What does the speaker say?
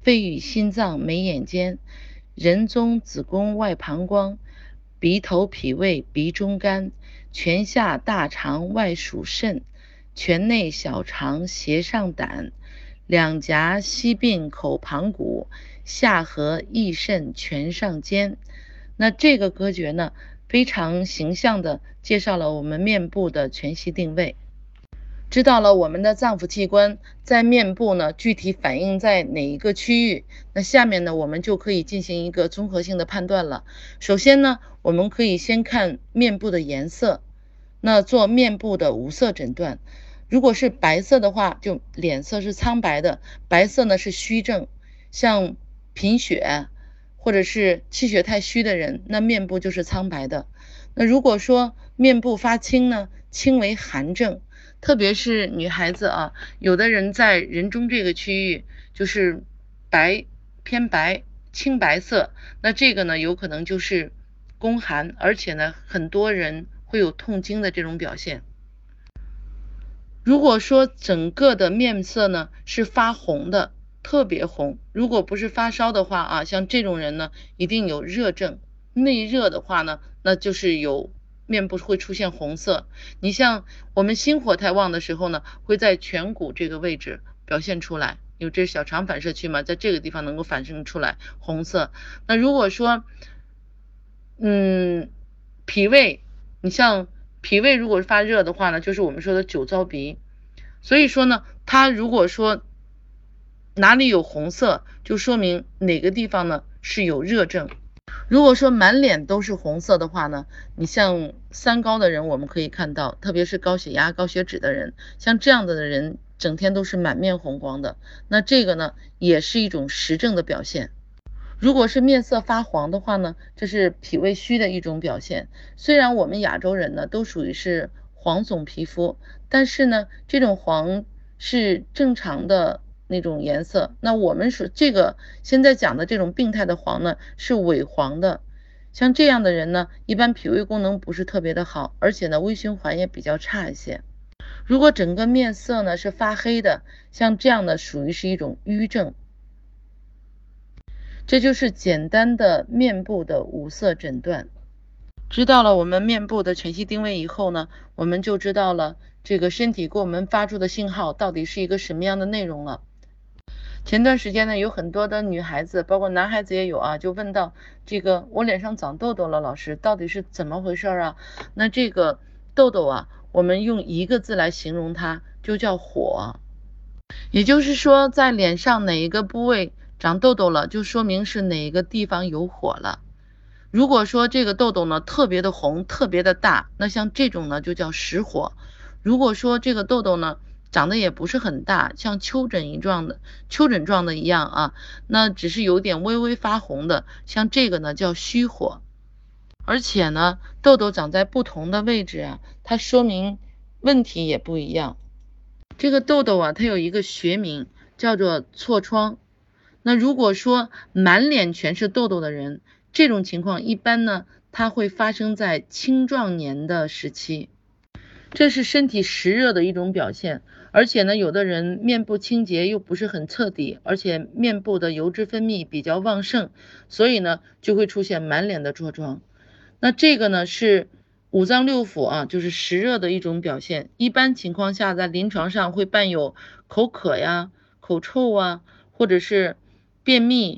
肺与心脏、眉眼间、人中子宫外膀胱、鼻头脾胃、鼻中肝、全下大肠外属肾、全内小肠斜上胆、两颊膝鬓口旁骨、下颌翼肾全上肩。那这个歌诀呢，非常形象的介绍了我们面部的全息定位。知道了我们的脏腑器官在面部呢，具体反映在哪一个区域？那下面呢，我们就可以进行一个综合性的判断了。首先呢，我们可以先看面部的颜色，那做面部的无色诊断。如果是白色的话，就脸色是苍白的，白色呢是虚症，像贫血或者是气血太虚的人，那面部就是苍白的。那如果说面部发青呢，青为寒症。特别是女孩子啊，有的人在人中这个区域就是白偏白青白色，那这个呢有可能就是宫寒，而且呢很多人会有痛经的这种表现。如果说整个的面色呢是发红的，特别红，如果不是发烧的话啊，像这种人呢一定有热症，内热的话呢那就是有。面部会出现红色，你像我们心火太旺的时候呢，会在颧骨这个位置表现出来，因为这是小肠反射区嘛，在这个地方能够反射出来红色。那如果说，嗯，脾胃，你像脾胃如果发热的话呢，就是我们说的酒糟鼻。所以说呢，它如果说哪里有红色，就说明哪个地方呢是有热症。如果说满脸都是红色的话呢，你像三高的人，我们可以看到，特别是高血压、高血脂的人，像这样的的人，整天都是满面红光的，那这个呢，也是一种实症的表现。如果是面色发黄的话呢，这是脾胃虚的一种表现。虽然我们亚洲人呢，都属于是黄种皮肤，但是呢，这种黄是正常的。那种颜色，那我们说这个现在讲的这种病态的黄呢，是萎黄的。像这样的人呢，一般脾胃功能不是特别的好，而且呢，微循环也比较差一些。如果整个面色呢是发黑的，像这样的属于是一种瘀症。这就是简单的面部的五色诊断。知道了我们面部的全息定位以后呢，我们就知道了这个身体给我们发出的信号到底是一个什么样的内容了。前段时间呢，有很多的女孩子，包括男孩子也有啊，就问到这个我脸上长痘痘了，老师到底是怎么回事啊？那这个痘痘啊，我们用一个字来形容它，就叫火。也就是说，在脸上哪一个部位长痘痘了，就说明是哪一个地方有火了。如果说这个痘痘呢特别的红，特别的大，那像这种呢就叫实火。如果说这个痘痘呢，长得也不是很大，像丘疹一状的丘疹状的一样啊，那只是有点微微发红的，像这个呢叫虚火，而且呢痘痘长在不同的位置啊，它说明问题也不一样。这个痘痘啊，它有一个学名叫做痤疮。那如果说满脸全是痘痘的人，这种情况一般呢，它会发生在青壮年的时期。这是身体实热的一种表现，而且呢，有的人面部清洁又不是很彻底，而且面部的油脂分泌比较旺盛，所以呢，就会出现满脸的痤疮。那这个呢，是五脏六腑啊，就是实热的一种表现。一般情况下，在临床上会伴有口渴呀、口臭啊，或者是便秘、